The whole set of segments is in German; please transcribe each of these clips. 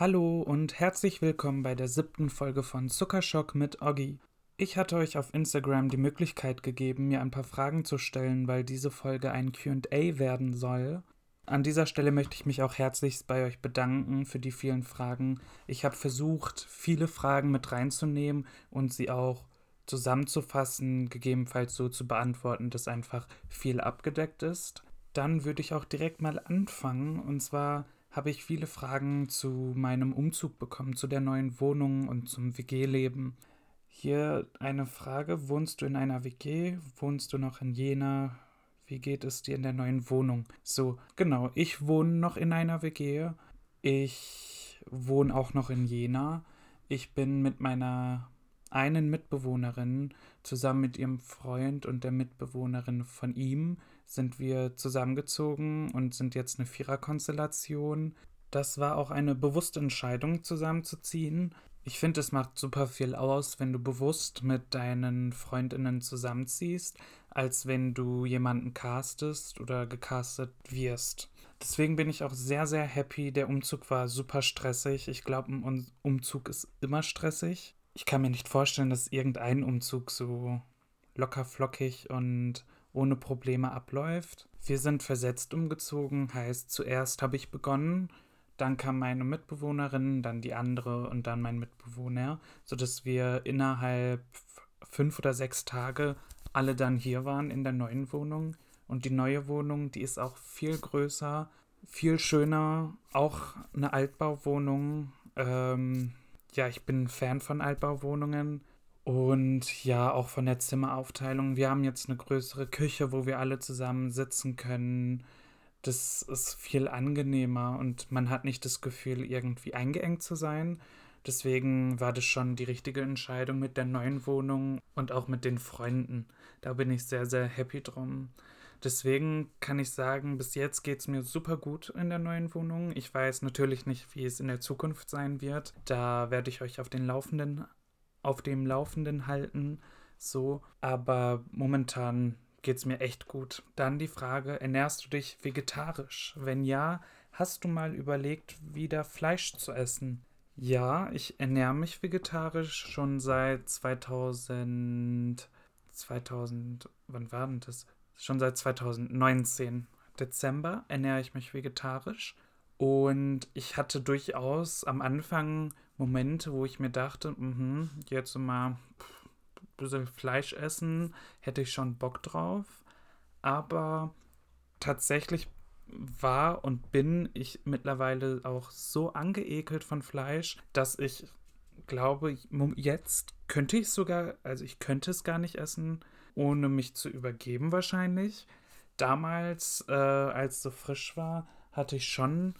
Hallo und herzlich willkommen bei der siebten Folge von Zuckerschock mit Oggi. Ich hatte euch auf Instagram die Möglichkeit gegeben, mir ein paar Fragen zu stellen, weil diese Folge ein QA werden soll. An dieser Stelle möchte ich mich auch herzlichst bei euch bedanken für die vielen Fragen. Ich habe versucht, viele Fragen mit reinzunehmen und sie auch zusammenzufassen, gegebenenfalls so zu beantworten, dass einfach viel abgedeckt ist. Dann würde ich auch direkt mal anfangen und zwar habe ich viele Fragen zu meinem Umzug bekommen, zu der neuen Wohnung und zum WG-Leben. Hier eine Frage: Wohnst du in einer WG? Wohnst du noch in Jena? Wie geht es dir in der neuen Wohnung? So, genau, ich wohne noch in einer WG. Ich wohne auch noch in Jena. Ich bin mit meiner einen Mitbewohnerin zusammen mit ihrem Freund und der Mitbewohnerin von ihm sind wir zusammengezogen und sind jetzt eine Viererkonstellation. Das war auch eine bewusste Entscheidung, zusammenzuziehen. Ich finde, es macht super viel aus, wenn du bewusst mit deinen Freundinnen zusammenziehst, als wenn du jemanden castest oder gecastet wirst. Deswegen bin ich auch sehr, sehr happy. Der Umzug war super stressig. Ich glaube, ein Umzug ist immer stressig. Ich kann mir nicht vorstellen, dass irgendein Umzug so locker flockig und ohne Probleme abläuft. Wir sind versetzt umgezogen, heißt zuerst habe ich begonnen, dann kam meine Mitbewohnerin, dann die andere und dann mein Mitbewohner, sodass wir innerhalb fünf oder sechs Tage alle dann hier waren in der neuen Wohnung. Und die neue Wohnung, die ist auch viel größer, viel schöner, auch eine Altbauwohnung. Ähm, ja, ich bin Fan von Altbauwohnungen. Und ja, auch von der Zimmeraufteilung. Wir haben jetzt eine größere Küche, wo wir alle zusammen sitzen können. Das ist viel angenehmer und man hat nicht das Gefühl, irgendwie eingeengt zu sein. Deswegen war das schon die richtige Entscheidung mit der neuen Wohnung und auch mit den Freunden. Da bin ich sehr, sehr happy drum. Deswegen kann ich sagen, bis jetzt geht es mir super gut in der neuen Wohnung. Ich weiß natürlich nicht, wie es in der Zukunft sein wird. Da werde ich euch auf den Laufenden auf dem Laufenden halten. So, aber momentan geht es mir echt gut. Dann die Frage: Ernährst du dich vegetarisch? Wenn ja, hast du mal überlegt, wieder Fleisch zu essen? Ja, ich ernähre mich vegetarisch schon seit 2000. 2000. Wann war denn das? Schon seit 2019. Dezember ernähre ich mich vegetarisch. Und ich hatte durchaus am Anfang Momente, wo ich mir dachte, mh, jetzt mal ein bisschen Fleisch essen, hätte ich schon Bock drauf. Aber tatsächlich war und bin ich mittlerweile auch so angeekelt von Fleisch, dass ich glaube, jetzt könnte ich sogar, also ich könnte es gar nicht essen, ohne mich zu übergeben wahrscheinlich. Damals, äh, als es so frisch war, hatte ich schon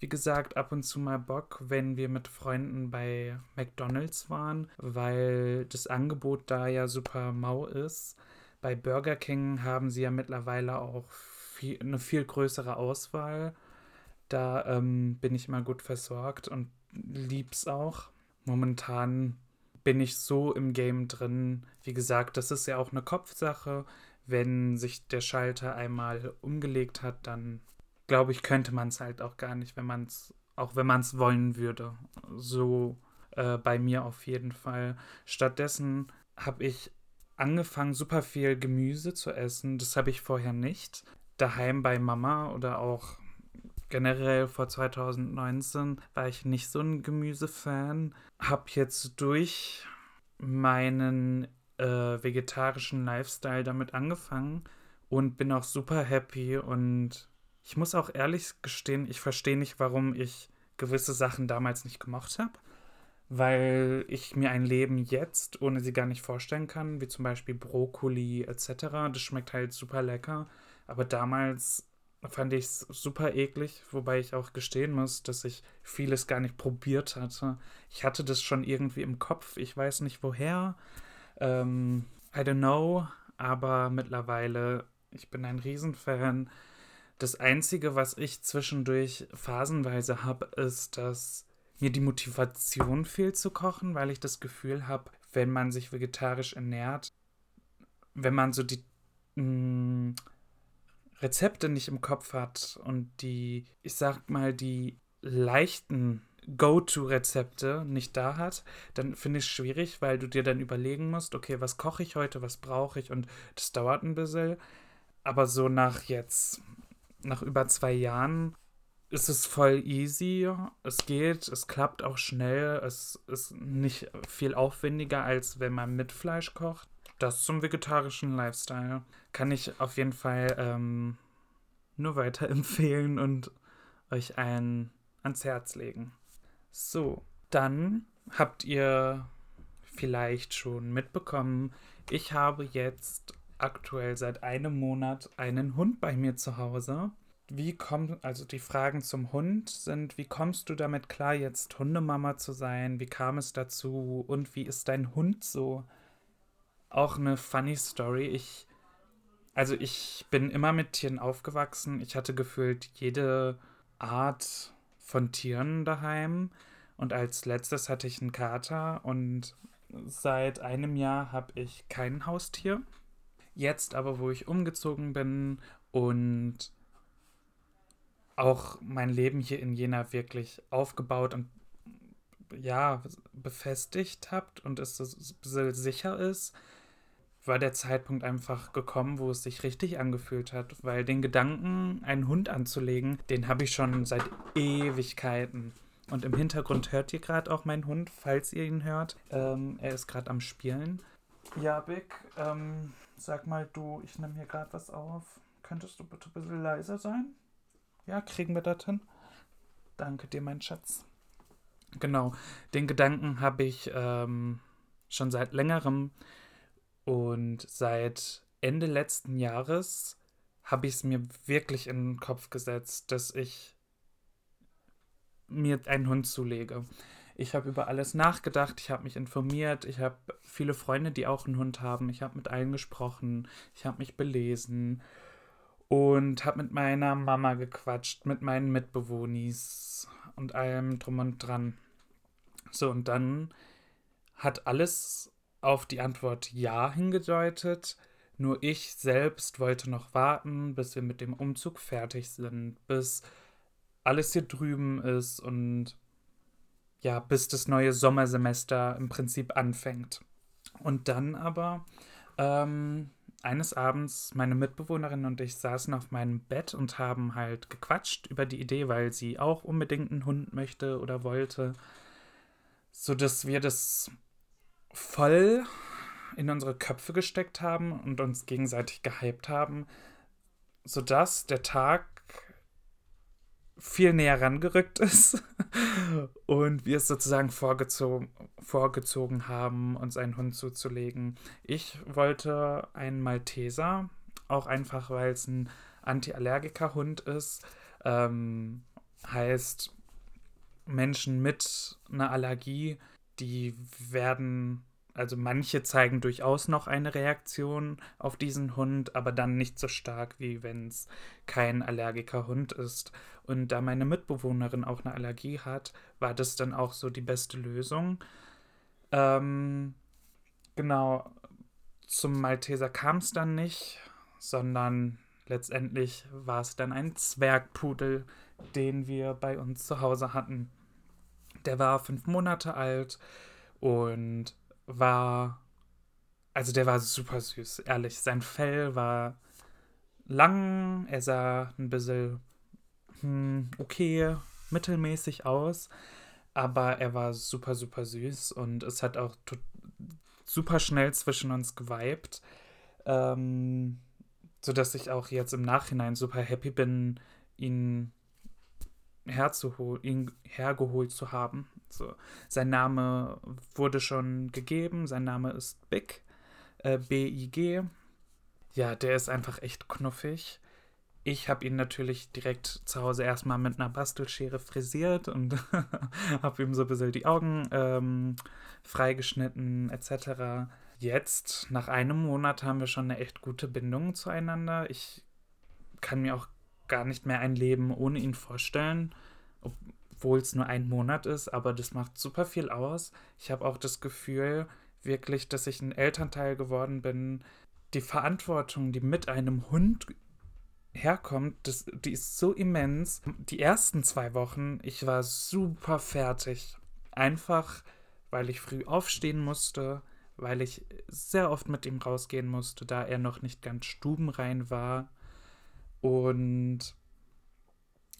wie gesagt, ab und zu mal Bock, wenn wir mit Freunden bei McDonald's waren, weil das Angebot da ja super mau ist. Bei Burger King haben sie ja mittlerweile auch viel, eine viel größere Auswahl. Da ähm, bin ich mal gut versorgt und lieb's auch. Momentan bin ich so im Game drin. Wie gesagt, das ist ja auch eine Kopfsache. Wenn sich der Schalter einmal umgelegt hat, dann glaube ich, könnte man es halt auch gar nicht, wenn man es, auch wenn man es wollen würde. So äh, bei mir auf jeden Fall. Stattdessen habe ich angefangen, super viel Gemüse zu essen. Das habe ich vorher nicht. Daheim bei Mama oder auch generell vor 2019 war ich nicht so ein Gemüsefan. Habe jetzt durch meinen äh, vegetarischen Lifestyle damit angefangen und bin auch super happy und ich muss auch ehrlich gestehen, ich verstehe nicht, warum ich gewisse Sachen damals nicht gemacht habe, weil ich mir ein Leben jetzt ohne sie gar nicht vorstellen kann, wie zum Beispiel Brokkoli etc. Das schmeckt halt super lecker, aber damals fand ich es super eklig, wobei ich auch gestehen muss, dass ich vieles gar nicht probiert hatte. Ich hatte das schon irgendwie im Kopf, ich weiß nicht woher. Ähm, I don't know, aber mittlerweile, ich bin ein Riesenfan das Einzige, was ich zwischendurch phasenweise habe, ist, dass mir die Motivation fehlt zu kochen, weil ich das Gefühl habe, wenn man sich vegetarisch ernährt, wenn man so die mh, mm, Rezepte nicht im Kopf hat und die, ich sag mal, die leichten Go-To-Rezepte nicht da hat, dann finde ich es schwierig, weil du dir dann überlegen musst, okay, was koche ich heute, was brauche ich und das dauert ein bisschen. Aber so nach jetzt, nach über zwei Jahren ist es voll easy. Es geht, es klappt auch schnell. Es ist nicht viel aufwendiger, als wenn man mit Fleisch kocht. Das zum vegetarischen Lifestyle kann ich auf jeden Fall ähm, nur weiterempfehlen und euch ein ans Herz legen. So, dann habt ihr vielleicht schon mitbekommen, ich habe jetzt aktuell seit einem Monat einen Hund bei mir zu Hause. Wie kommt, also die Fragen zum Hund sind, wie kommst du damit klar, jetzt Hundemama zu sein? Wie kam es dazu? Und wie ist dein Hund so? Auch eine funny Story. Ich, also ich bin immer mit Tieren aufgewachsen. Ich hatte gefühlt jede Art von Tieren daheim. Und als letztes hatte ich einen Kater und seit einem Jahr habe ich kein Haustier. Jetzt aber, wo ich umgezogen bin und auch mein Leben hier in Jena wirklich aufgebaut und ja, befestigt habt und es sicher ist, war der Zeitpunkt einfach gekommen, wo es sich richtig angefühlt hat, weil den Gedanken, einen Hund anzulegen, den habe ich schon seit Ewigkeiten. Und im Hintergrund hört ihr gerade auch meinen Hund, falls ihr ihn hört. Ähm, er ist gerade am Spielen. Ja, Big, ähm, sag mal du, ich nehme hier gerade was auf. Könntest du bitte ein bisschen leiser sein? Ja, kriegen wir das hin? Danke dir, mein Schatz. Genau, den Gedanken habe ich ähm, schon seit längerem und seit Ende letzten Jahres habe ich es mir wirklich in den Kopf gesetzt, dass ich mir einen Hund zulege. Ich habe über alles nachgedacht, ich habe mich informiert, ich habe viele Freunde, die auch einen Hund haben, ich habe mit allen gesprochen, ich habe mich belesen und habe mit meiner Mama gequatscht, mit meinen Mitbewohnis und allem drum und dran. So, und dann hat alles auf die Antwort Ja hingedeutet. Nur ich selbst wollte noch warten, bis wir mit dem Umzug fertig sind, bis alles hier drüben ist und ja, bis das neue Sommersemester im Prinzip anfängt. Und dann aber ähm, eines Abends meine Mitbewohnerin und ich saßen auf meinem Bett und haben halt gequatscht über die Idee, weil sie auch unbedingt einen Hund möchte oder wollte, so dass wir das voll in unsere Köpfe gesteckt haben und uns gegenseitig gehypt haben, sodass der Tag viel näher rangerückt ist und wir es sozusagen vorgezogen, vorgezogen haben, uns einen Hund zuzulegen. Ich wollte einen Malteser, auch einfach, weil es ein Antiallergiker-Hund ist. Ähm, heißt, Menschen mit einer Allergie die werden, also manche zeigen durchaus noch eine Reaktion auf diesen Hund, aber dann nicht so stark, wie wenn es kein Allergiker-Hund ist. Und da meine Mitbewohnerin auch eine Allergie hat, war das dann auch so die beste Lösung. Ähm, genau, zum Malteser kam es dann nicht, sondern letztendlich war es dann ein Zwergpudel, den wir bei uns zu Hause hatten. Der war fünf Monate alt und war, also der war super süß, ehrlich. Sein Fell war lang, er sah ein bisschen hm, okay, mittelmäßig aus, aber er war super, super süß und es hat auch super schnell zwischen uns geweibt. Ähm, sodass ich auch jetzt im Nachhinein super happy bin, ihn herzuholen, ihn hergeholt zu haben. So, sein Name wurde schon gegeben, sein Name ist Big, äh, B-I-G. Ja, der ist einfach echt knuffig. Ich habe ihn natürlich direkt zu Hause erstmal mit einer Bastelschere frisiert und habe ihm so ein bisschen die Augen ähm, freigeschnitten etc. Jetzt, nach einem Monat, haben wir schon eine echt gute Bindung zueinander. Ich kann mir auch gar nicht mehr ein Leben ohne ihn vorstellen, obwohl es nur ein Monat ist, aber das macht super viel aus. Ich habe auch das Gefühl, wirklich, dass ich ein Elternteil geworden bin. Die Verantwortung, die mit einem Hund herkommt, das, die ist so immens. Die ersten zwei Wochen, ich war super fertig. Einfach, weil ich früh aufstehen musste, weil ich sehr oft mit ihm rausgehen musste, da er noch nicht ganz stubenrein war. Und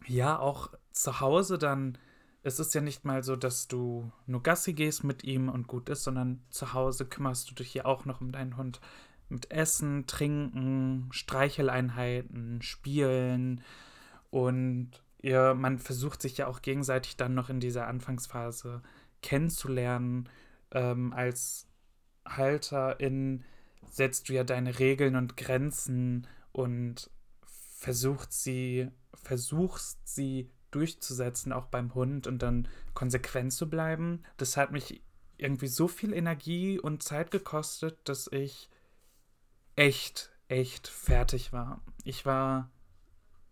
ja, auch zu Hause dann, es ist ja nicht mal so, dass du nur Gassi gehst mit ihm und gut ist, sondern zu Hause kümmerst du dich ja auch noch um deinen Hund mit Essen, Trinken, Streicheleinheiten, Spielen und ja, man versucht sich ja auch gegenseitig dann noch in dieser Anfangsphase kennenzulernen. Ähm, als Halterin setzt du ja deine Regeln und Grenzen und versucht sie, versuchst sie durchzusetzen, auch beim Hund und dann konsequent zu bleiben. Das hat mich irgendwie so viel Energie und Zeit gekostet, dass ich echt, echt fertig war. Ich war,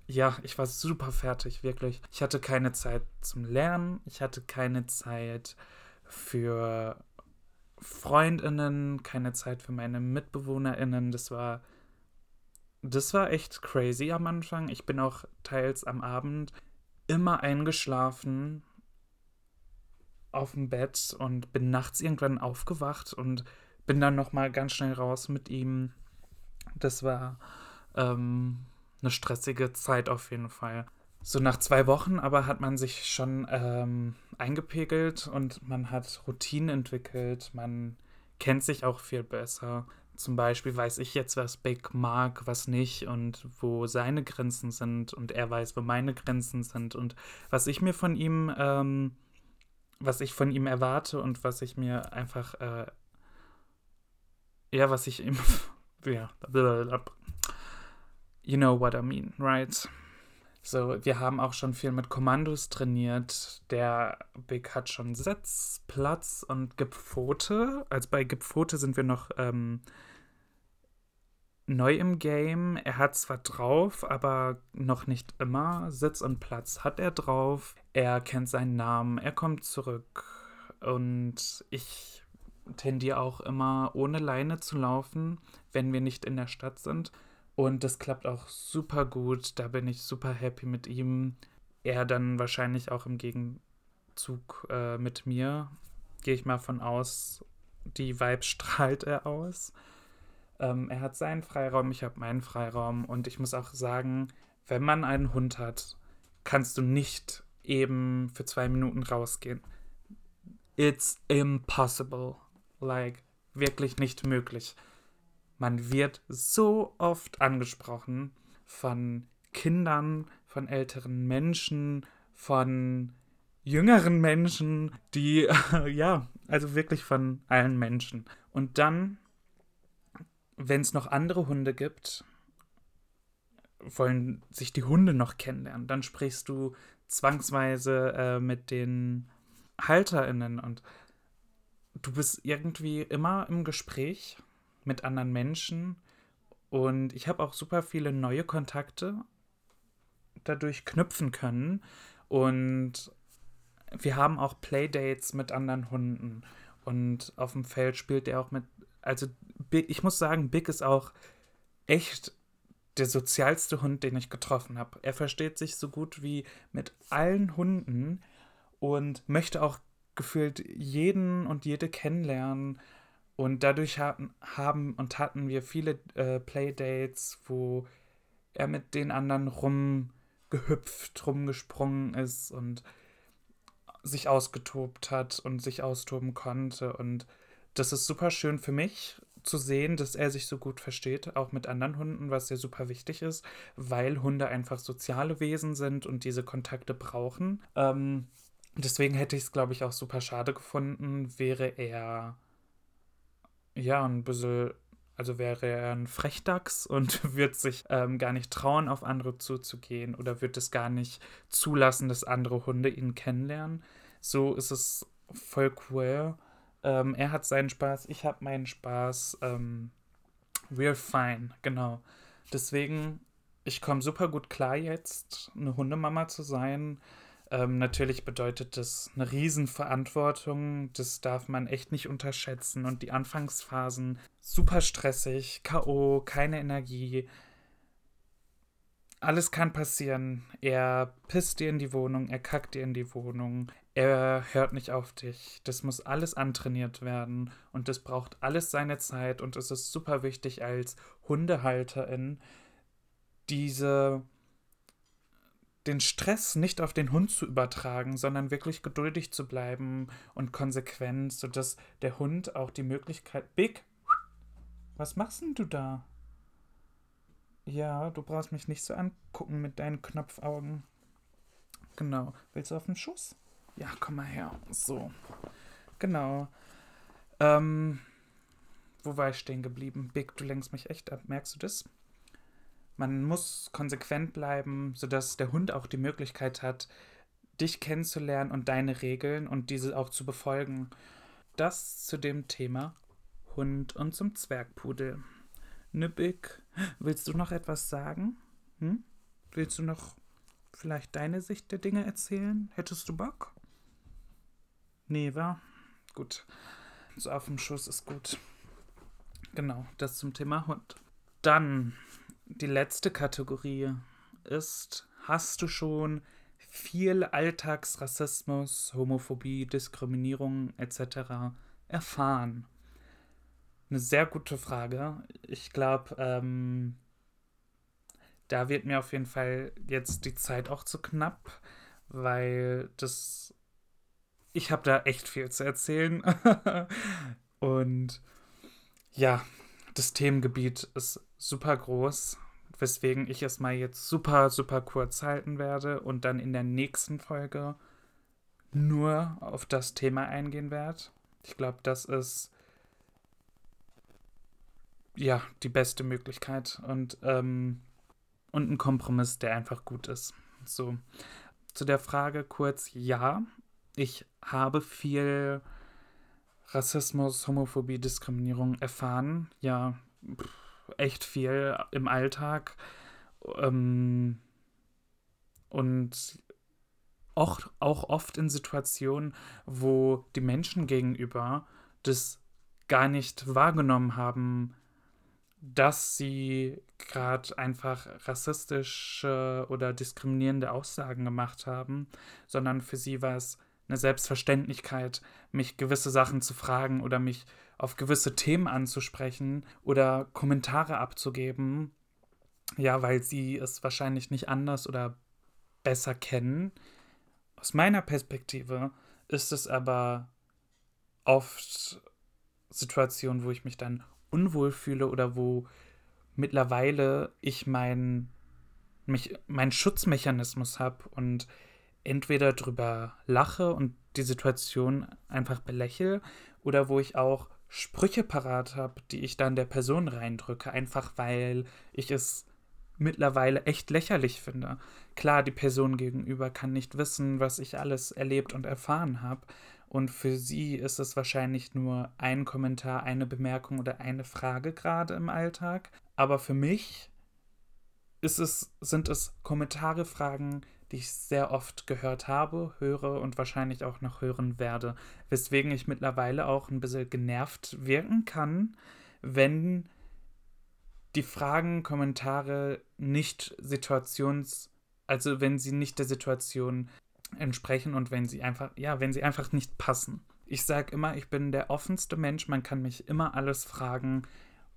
ja, ich war super fertig, wirklich. Ich hatte keine Zeit zum Lernen, ich hatte keine Zeit für Freundinnen, keine Zeit für meine Mitbewohnerinnen. Das war, das war echt crazy am Anfang. Ich bin auch teils am Abend immer eingeschlafen auf dem Bett und bin nachts irgendwann aufgewacht und bin dann noch mal ganz schnell raus mit ihm das war ähm, eine stressige Zeit auf jeden Fall. So nach zwei Wochen aber hat man sich schon ähm, eingepegelt und man hat Routinen entwickelt. Man kennt sich auch viel besser. Zum Beispiel weiß ich jetzt, was Big mag, was nicht und wo seine Grenzen sind und er weiß, wo meine Grenzen sind und was ich mir von ihm, ähm, was ich von ihm erwarte und was ich mir einfach, äh, ja, was ich ihm ja, you know what I mean, right? So, wir haben auch schon viel mit Kommandos trainiert. Der Big hat schon Sitz, Platz und gibt Pfote. Also bei Gib Pfote sind wir noch ähm, neu im Game. Er hat zwar drauf, aber noch nicht immer. Sitz und Platz hat er drauf. Er kennt seinen Namen, er kommt zurück. Und ich tendiere auch immer ohne Leine zu laufen, wenn wir nicht in der Stadt sind. Und das klappt auch super gut. Da bin ich super happy mit ihm. Er dann wahrscheinlich auch im Gegenzug äh, mit mir. Gehe ich mal von aus. Die Vibe strahlt er aus. Ähm, er hat seinen Freiraum, ich habe meinen Freiraum. Und ich muss auch sagen, wenn man einen Hund hat, kannst du nicht eben für zwei Minuten rausgehen. It's impossible. Like, wirklich nicht möglich. Man wird so oft angesprochen von Kindern, von älteren Menschen, von jüngeren Menschen, die, ja, also wirklich von allen Menschen. Und dann, wenn es noch andere Hunde gibt, wollen sich die Hunde noch kennenlernen. Dann sprichst du zwangsweise äh, mit den HalterInnen und du bist irgendwie immer im Gespräch mit anderen Menschen. Und ich habe auch super viele neue Kontakte dadurch knüpfen können. Und wir haben auch Playdates mit anderen Hunden. Und auf dem Feld spielt er auch mit, also ich muss sagen, Big ist auch echt der sozialste Hund, den ich getroffen habe. Er versteht sich so gut wie mit allen Hunden und möchte auch gefühlt jeden und jede kennenlernen. Und dadurch hatten, haben und hatten wir viele äh, Playdates, wo er mit den anderen rumgehüpft, rumgesprungen ist und sich ausgetobt hat und sich austoben konnte. Und das ist super schön für mich zu sehen, dass er sich so gut versteht, auch mit anderen Hunden, was ja super wichtig ist, weil Hunde einfach soziale Wesen sind und diese Kontakte brauchen. Ähm, Deswegen hätte ich es, glaube ich, auch super schade gefunden, wäre er ja ein bisschen, also wäre er ein Frechdachs und wird sich ähm, gar nicht trauen, auf andere zuzugehen oder wird es gar nicht zulassen, dass andere Hunde ihn kennenlernen. So ist es voll cool. Ähm, er hat seinen Spaß, ich habe meinen Spaß. Ähm, we're fine, genau. Deswegen, ich komme super gut klar jetzt, eine Hundemama zu sein. Ähm, natürlich bedeutet das eine Riesenverantwortung. Das darf man echt nicht unterschätzen. Und die Anfangsphasen super stressig, K.O., keine Energie. Alles kann passieren. Er pisst dir in die Wohnung, er kackt dir in die Wohnung, er hört nicht auf dich. Das muss alles antrainiert werden und das braucht alles seine Zeit und es ist super wichtig als Hundehalterin, diese den Stress nicht auf den Hund zu übertragen, sondern wirklich geduldig zu bleiben und konsequent, sodass der Hund auch die Möglichkeit. Big, was machst denn du da? Ja, du brauchst mich nicht so angucken mit deinen Knopfaugen. Genau. Willst du auf den Schuss? Ja, komm mal her. So. Genau. Ähm, wo war ich stehen geblieben? Big, du lenkst mich echt ab. Merkst du das? Man muss konsequent bleiben, sodass der Hund auch die Möglichkeit hat, dich kennenzulernen und deine Regeln und diese auch zu befolgen. Das zu dem Thema Hund und zum Zwergpudel. Nüppig, willst du noch etwas sagen? Hm? Willst du noch vielleicht deine Sicht der Dinge erzählen? Hättest du Bock? Nee, war? Gut. So auf dem Schuss ist gut. Genau, das zum Thema Hund. Dann die letzte Kategorie ist, hast du schon viel Alltagsrassismus, Homophobie, Diskriminierung etc. erfahren? Eine sehr gute Frage. Ich glaube, ähm, da wird mir auf jeden Fall jetzt die Zeit auch zu knapp, weil das. Ich habe da echt viel zu erzählen. Und ja, das Themengebiet ist super groß, weswegen ich es mal jetzt super, super kurz halten werde und dann in der nächsten Folge nur auf das Thema eingehen werde. Ich glaube, das ist ja die beste Möglichkeit und, ähm, und ein Kompromiss, der einfach gut ist. So, zu der Frage kurz, ja, ich habe viel Rassismus, Homophobie, Diskriminierung erfahren. Ja, echt viel im Alltag. Ähm, und auch, auch oft in Situationen, wo die Menschen gegenüber das gar nicht wahrgenommen haben, dass sie gerade einfach rassistische oder diskriminierende Aussagen gemacht haben, sondern für sie war es eine Selbstverständlichkeit, mich gewisse Sachen zu fragen oder mich auf gewisse Themen anzusprechen oder Kommentare abzugeben. Ja, weil sie es wahrscheinlich nicht anders oder besser kennen. Aus meiner Perspektive ist es aber oft Situationen, wo ich mich dann unwohl fühle oder wo mittlerweile ich mein, mich, meinen Schutzmechanismus habe und entweder drüber lache und die Situation einfach belächle oder wo ich auch Sprüche parat habe, die ich dann der Person reindrücke, einfach weil ich es mittlerweile echt lächerlich finde. Klar, die Person gegenüber kann nicht wissen, was ich alles erlebt und erfahren habe. Und für sie ist es wahrscheinlich nur ein Kommentar, eine Bemerkung oder eine Frage gerade im Alltag. Aber für mich es, sind es Kommentare, Fragen, die ich sehr oft gehört habe, höre und wahrscheinlich auch noch hören werde. Weswegen ich mittlerweile auch ein bisschen genervt wirken kann, wenn die Fragen, Kommentare nicht situations, also wenn sie nicht der Situation entsprechen und wenn sie einfach, ja, wenn sie einfach nicht passen. Ich sage immer, ich bin der offenste Mensch, man kann mich immer alles fragen,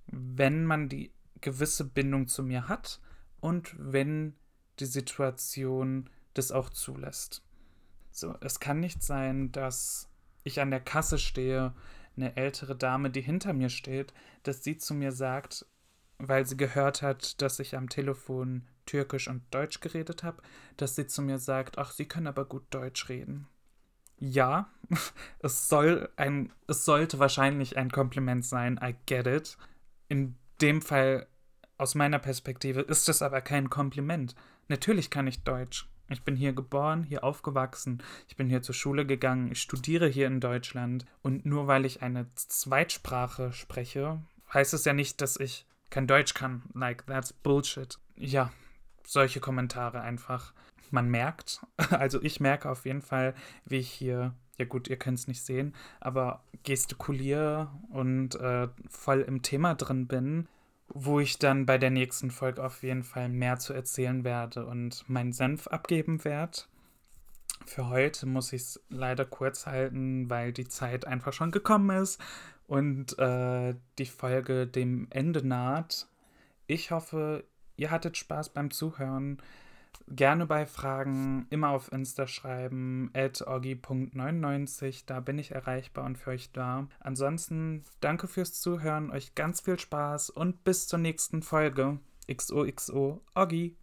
wenn man die gewisse Bindung zu mir hat und wenn die Situation das auch zulässt. So, es kann nicht sein, dass ich an der Kasse stehe, eine ältere Dame, die hinter mir steht, dass sie zu mir sagt, weil sie gehört hat, dass ich am Telefon Türkisch und Deutsch geredet habe, dass sie zu mir sagt, ach, Sie können aber gut Deutsch reden. Ja, es soll ein, es sollte wahrscheinlich ein Kompliment sein, I get it. In dem Fall, aus meiner Perspektive, ist es aber kein Kompliment. Natürlich kann ich Deutsch. Ich bin hier geboren, hier aufgewachsen, ich bin hier zur Schule gegangen, ich studiere hier in Deutschland. Und nur weil ich eine Zweitsprache spreche, heißt es ja nicht, dass ich kein Deutsch kann. Like, that's bullshit. Ja, solche Kommentare einfach. Man merkt, also ich merke auf jeden Fall, wie ich hier, ja gut, ihr könnt es nicht sehen, aber gestikuliere und äh, voll im Thema drin bin wo ich dann bei der nächsten Folge auf jeden Fall mehr zu erzählen werde und meinen Senf abgeben werde. Für heute muss ich es leider kurz halten, weil die Zeit einfach schon gekommen ist und äh, die Folge dem Ende naht. Ich hoffe, ihr hattet Spaß beim Zuhören. Gerne bei Fragen immer auf Insta schreiben, at orgi.99, da bin ich erreichbar und für euch da. Ansonsten danke fürs Zuhören, euch ganz viel Spaß und bis zur nächsten Folge. XOXO, Orgi.